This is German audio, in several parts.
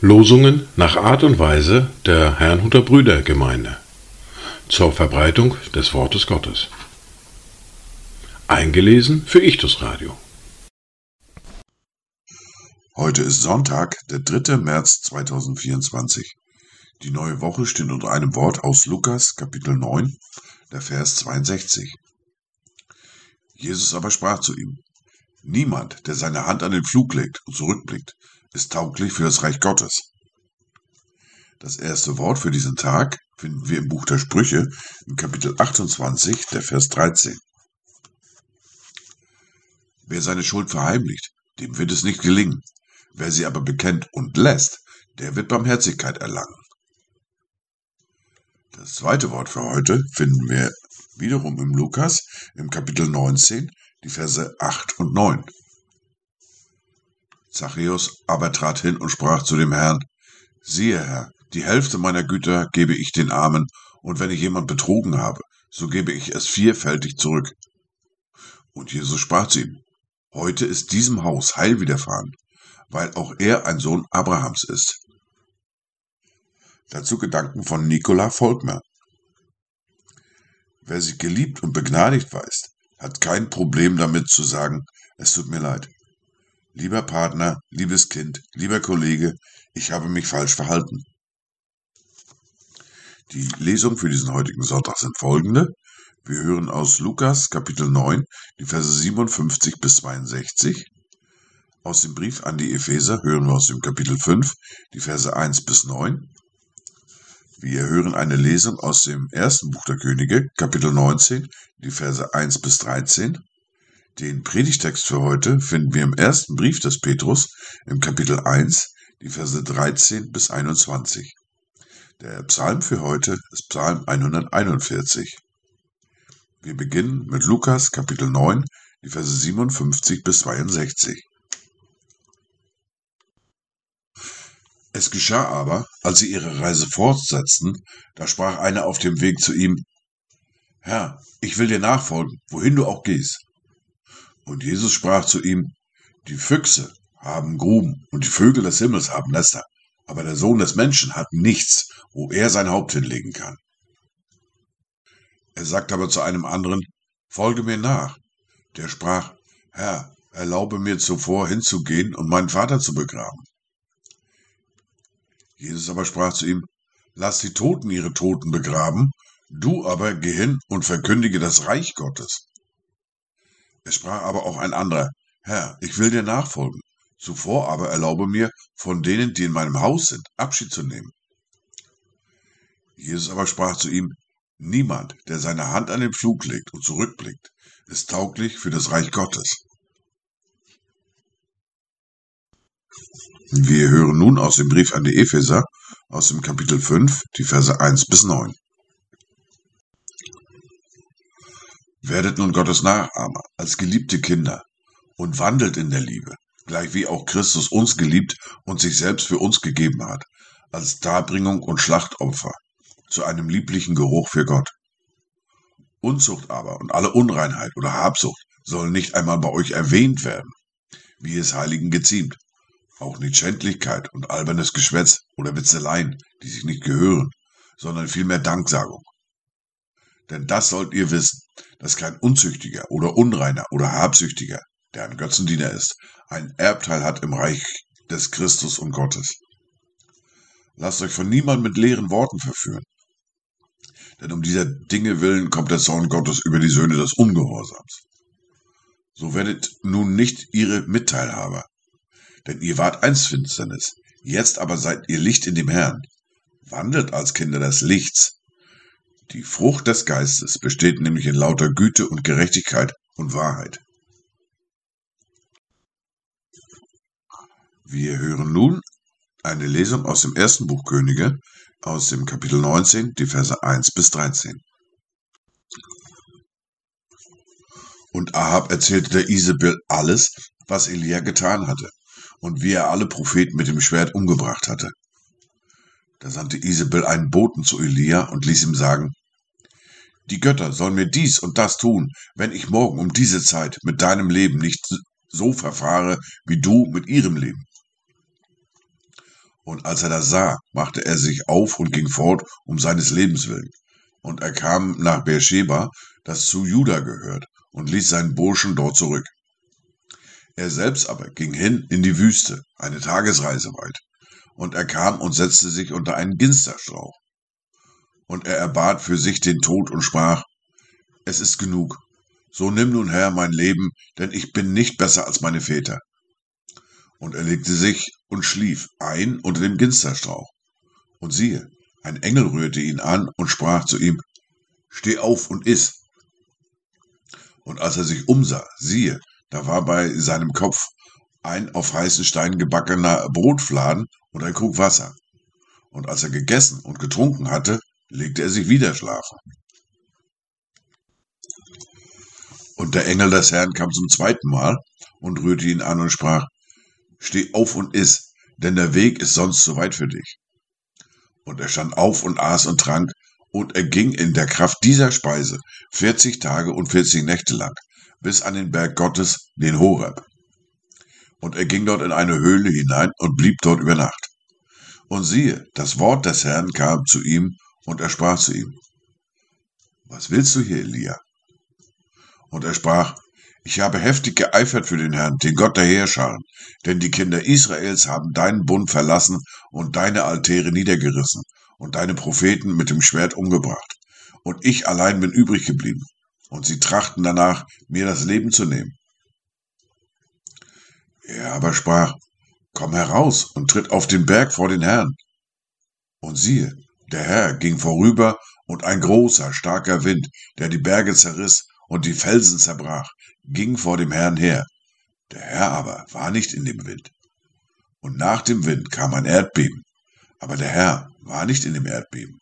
Losungen nach Art und Weise der Herrnhuter Brüdergemeinde zur Verbreitung des Wortes Gottes. Eingelesen für Ichtus Radio. Heute ist Sonntag, der 3. März 2024. Die neue Woche steht unter einem Wort aus Lukas Kapitel 9, der Vers 62. Jesus aber sprach zu ihm, Niemand, der seine Hand an den Flug legt und zurückblickt, ist tauglich für das Reich Gottes. Das erste Wort für diesen Tag finden wir im Buch der Sprüche im Kapitel 28, der Vers 13. Wer seine Schuld verheimlicht, dem wird es nicht gelingen. Wer sie aber bekennt und lässt, der wird Barmherzigkeit erlangen. Das zweite Wort für heute finden wir wiederum im Lukas im Kapitel 19, die Verse 8 und 9. Zachäus aber trat hin und sprach zu dem Herrn, siehe Herr, die Hälfte meiner Güter gebe ich den Armen, und wenn ich jemand betrogen habe, so gebe ich es vierfältig zurück. Und Jesus sprach zu ihm, heute ist diesem Haus Heil widerfahren, weil auch er ein Sohn Abrahams ist. Dazu Gedanken von Nicola Volkmer. Wer sich geliebt und begnadigt weiß, hat kein Problem damit zu sagen, es tut mir leid. Lieber Partner, liebes Kind, lieber Kollege, ich habe mich falsch verhalten. Die Lesung für diesen heutigen Sonntag sind folgende. Wir hören aus Lukas Kapitel 9 die Verse 57 bis 62. Aus dem Brief an die Epheser hören wir aus dem Kapitel 5 die Verse 1 bis 9. Wir hören eine Lesung aus dem ersten Buch der Könige, Kapitel 19, die Verse 1 bis 13. Den Predigtext für heute finden wir im ersten Brief des Petrus, im Kapitel 1, die Verse 13 bis 21. Der Psalm für heute ist Psalm 141. Wir beginnen mit Lukas Kapitel 9, die Verse 57 bis 62. Es geschah aber, als sie ihre Reise fortsetzten, da sprach einer auf dem Weg zu ihm, Herr, ich will dir nachfolgen, wohin du auch gehst. Und Jesus sprach zu ihm, Die Füchse haben Gruben und die Vögel des Himmels haben Nester, aber der Sohn des Menschen hat nichts, wo er sein Haupt hinlegen kann. Er sagte aber zu einem anderen, Folge mir nach. Der sprach, Herr, erlaube mir zuvor hinzugehen und meinen Vater zu begraben. Jesus aber sprach zu ihm, Lass die Toten ihre Toten begraben, du aber geh hin und verkündige das Reich Gottes. Es sprach aber auch ein anderer, Herr, ich will dir nachfolgen, zuvor aber erlaube mir, von denen, die in meinem Haus sind, Abschied zu nehmen. Jesus aber sprach zu ihm, Niemand, der seine Hand an den Pflug legt und zurückblickt, ist tauglich für das Reich Gottes. Wir hören nun aus dem Brief an die Epheser, aus dem Kapitel 5, die Verse 1 bis 9. Werdet nun Gottes Nachahmer als geliebte Kinder und wandelt in der Liebe, gleich wie auch Christus uns geliebt und sich selbst für uns gegeben hat, als Darbringung und Schlachtopfer, zu einem lieblichen Geruch für Gott. Unzucht aber und alle Unreinheit oder Habsucht sollen nicht einmal bei euch erwähnt werden, wie es Heiligen geziemt, auch nicht Schändlichkeit und albernes Geschwätz oder Witzeleien, die sich nicht gehören, sondern vielmehr Danksagung. Denn das sollt ihr wissen, dass kein Unzüchtiger oder Unreiner oder Habsüchtiger, der ein Götzendiener ist, ein Erbteil hat im Reich des Christus und Gottes. Lasst euch von niemand mit leeren Worten verführen. Denn um dieser Dinge willen kommt der Zorn Gottes über die Söhne des Ungehorsams. So werdet nun nicht ihre Mitteilhaber, denn ihr wart einst Finsternis, jetzt aber seid ihr Licht in dem Herrn. Wandelt als Kinder des Lichts. Die Frucht des Geistes besteht nämlich in lauter Güte und Gerechtigkeit und Wahrheit. Wir hören nun eine Lesung aus dem ersten Buch Könige, aus dem Kapitel 19, die Verse 1 bis 13. Und Ahab erzählte der Isabel alles, was Elia getan hatte und wie er alle Propheten mit dem Schwert umgebracht hatte. Da sandte Isabel einen Boten zu Elia und ließ ihm sagen, die Götter sollen mir dies und das tun, wenn ich morgen um diese Zeit mit deinem Leben nicht so verfahre, wie du mit ihrem Leben. Und als er das sah, machte er sich auf und ging fort um seines Lebens willen. Und er kam nach Beersheba, das zu Juda gehört, und ließ seinen Burschen dort zurück. Er selbst aber ging hin in die Wüste, eine Tagesreise weit. Und er kam und setzte sich unter einen Ginsterstrauch. Und er erbat für sich den Tod und sprach, Es ist genug, so nimm nun Herr mein Leben, denn ich bin nicht besser als meine Väter. Und er legte sich und schlief ein unter dem Ginsterstrauch. Und siehe, ein Engel rührte ihn an und sprach zu ihm, Steh auf und iss. Und als er sich umsah, siehe, da war bei seinem Kopf ein auf heißen Stein gebackener Brotfladen und ein Krug Wasser. Und als er gegessen und getrunken hatte, legte er sich wieder schlafen. Und der Engel des Herrn kam zum zweiten Mal und rührte ihn an und sprach, Steh auf und iss, denn der Weg ist sonst zu weit für dich. Und er stand auf und aß und trank, und er ging in der Kraft dieser Speise vierzig Tage und vierzig Nächte lang, bis an den Berg Gottes, den Horeb. Und er ging dort in eine Höhle hinein und blieb dort über Nacht. Und siehe, das Wort des Herrn kam zu ihm, und er sprach zu ihm, Was willst du hier, Elia? Und er sprach, ich habe heftig geeifert für den Herrn, den Gott der Heerscharen, denn die Kinder Israels haben deinen Bund verlassen und deine Altäre niedergerissen und deine Propheten mit dem Schwert umgebracht. Und ich allein bin übrig geblieben. Und sie trachten danach, mir das Leben zu nehmen. Er aber sprach, Komm heraus und tritt auf den Berg vor den Herrn. Und siehe, der Herr ging vorüber, und ein großer, starker Wind, der die Berge zerriss und die Felsen zerbrach, ging vor dem Herrn her. Der Herr aber war nicht in dem Wind. Und nach dem Wind kam ein Erdbeben, aber der Herr war nicht in dem Erdbeben.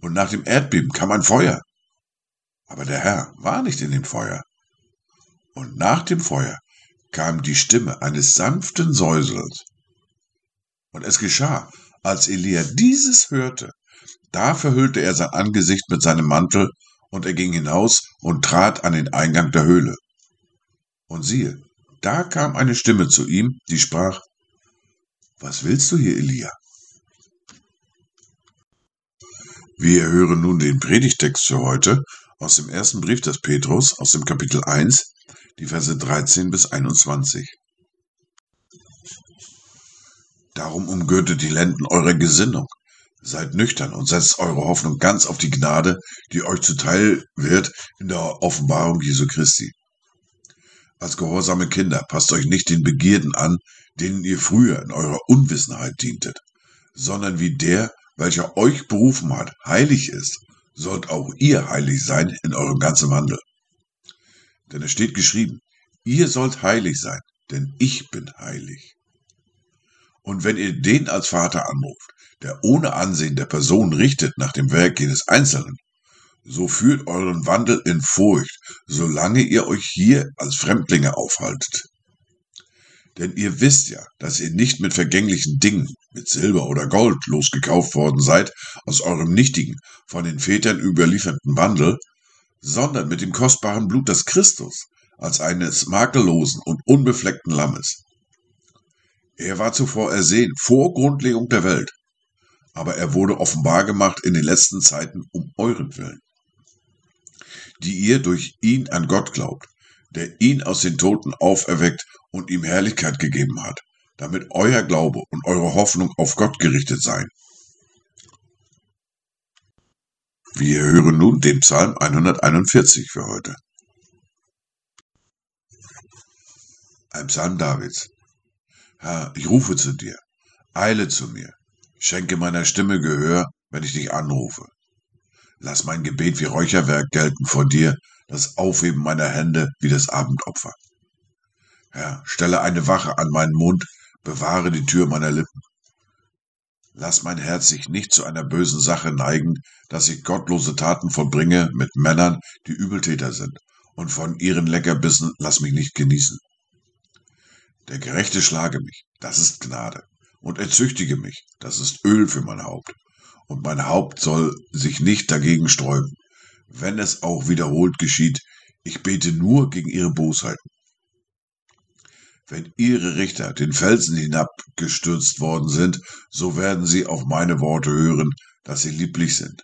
Und nach dem Erdbeben kam ein Feuer, aber der Herr war nicht in dem Feuer. Und nach dem Feuer kam die Stimme eines sanften Säusels. Und es geschah, als Elia dieses hörte, da verhüllte er sein Angesicht mit seinem Mantel und er ging hinaus und trat an den Eingang der Höhle. Und siehe, da kam eine Stimme zu ihm, die sprach, Was willst du hier, Elia? Wir hören nun den Predigtext für heute aus dem ersten Brief des Petrus, aus dem Kapitel 1, die Verse 13 bis 21. Darum umgürtet die Lenden eurer Gesinnung, Seid nüchtern und setzt eure Hoffnung ganz auf die Gnade, die euch zuteil wird in der Offenbarung Jesu Christi. Als gehorsame Kinder passt euch nicht den Begierden an, denen ihr früher in eurer Unwissenheit dientet, sondern wie der, welcher euch berufen hat, heilig ist, sollt auch ihr heilig sein in eurem ganzen Wandel. Denn es steht geschrieben, ihr sollt heilig sein, denn ich bin heilig. Und wenn ihr den als Vater anruft, der ohne Ansehen der Person richtet nach dem Werk jedes Einzelnen, so führt euren Wandel in Furcht, solange ihr euch hier als Fremdlinge aufhaltet. Denn ihr wisst ja, dass ihr nicht mit vergänglichen Dingen, mit Silber oder Gold losgekauft worden seid aus eurem nichtigen, von den Vätern überlieferten Wandel, sondern mit dem kostbaren Blut des Christus, als eines makellosen und unbefleckten Lammes. Er war zuvor ersehen, vor Grundlegung der Welt, aber er wurde offenbar gemacht in den letzten Zeiten um euren Willen, die ihr durch ihn an Gott glaubt, der ihn aus den Toten auferweckt und ihm Herrlichkeit gegeben hat, damit euer Glaube und eure Hoffnung auf Gott gerichtet seien. Wir hören nun den Psalm 141 für heute. Ein Psalm Davids. Herr, ich rufe zu dir, eile zu mir, Schenke meiner Stimme Gehör, wenn ich dich anrufe. Lass mein Gebet wie Räucherwerk gelten vor dir, das Aufheben meiner Hände wie das Abendopfer. Herr, stelle eine Wache an meinen Mund, bewahre die Tür meiner Lippen. Lass mein Herz sich nicht zu einer bösen Sache neigen, dass ich gottlose Taten vollbringe mit Männern, die Übeltäter sind, und von ihren Leckerbissen lass mich nicht genießen. Der Gerechte schlage mich, das ist Gnade und erzüchtige mich, das ist Öl für mein Haupt, und mein Haupt soll sich nicht dagegen sträuben, wenn es auch wiederholt geschieht, ich bete nur gegen ihre Bosheiten. Wenn ihre Richter den Felsen hinabgestürzt worden sind, so werden sie auf meine Worte hören, dass sie lieblich sind.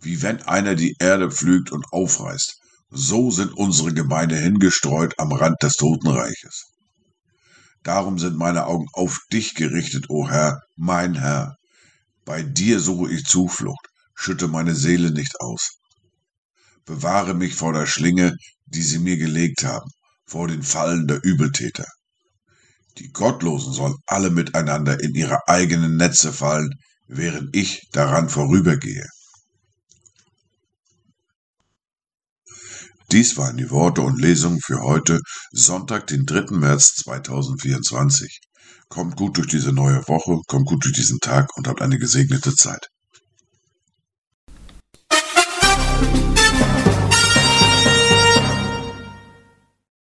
Wie wenn einer die Erde pflügt und aufreißt, so sind unsere Gemeinde hingestreut am Rand des Totenreiches. Darum sind meine Augen auf dich gerichtet, o Herr, mein Herr. Bei dir suche ich Zuflucht, schütte meine Seele nicht aus. Bewahre mich vor der Schlinge, die sie mir gelegt haben, vor den Fallen der Übeltäter. Die Gottlosen sollen alle miteinander in ihre eigenen Netze fallen, während ich daran vorübergehe. Dies waren die Worte und Lesungen für heute, Sonntag, den 3. März 2024. Kommt gut durch diese neue Woche, kommt gut durch diesen Tag und habt eine gesegnete Zeit.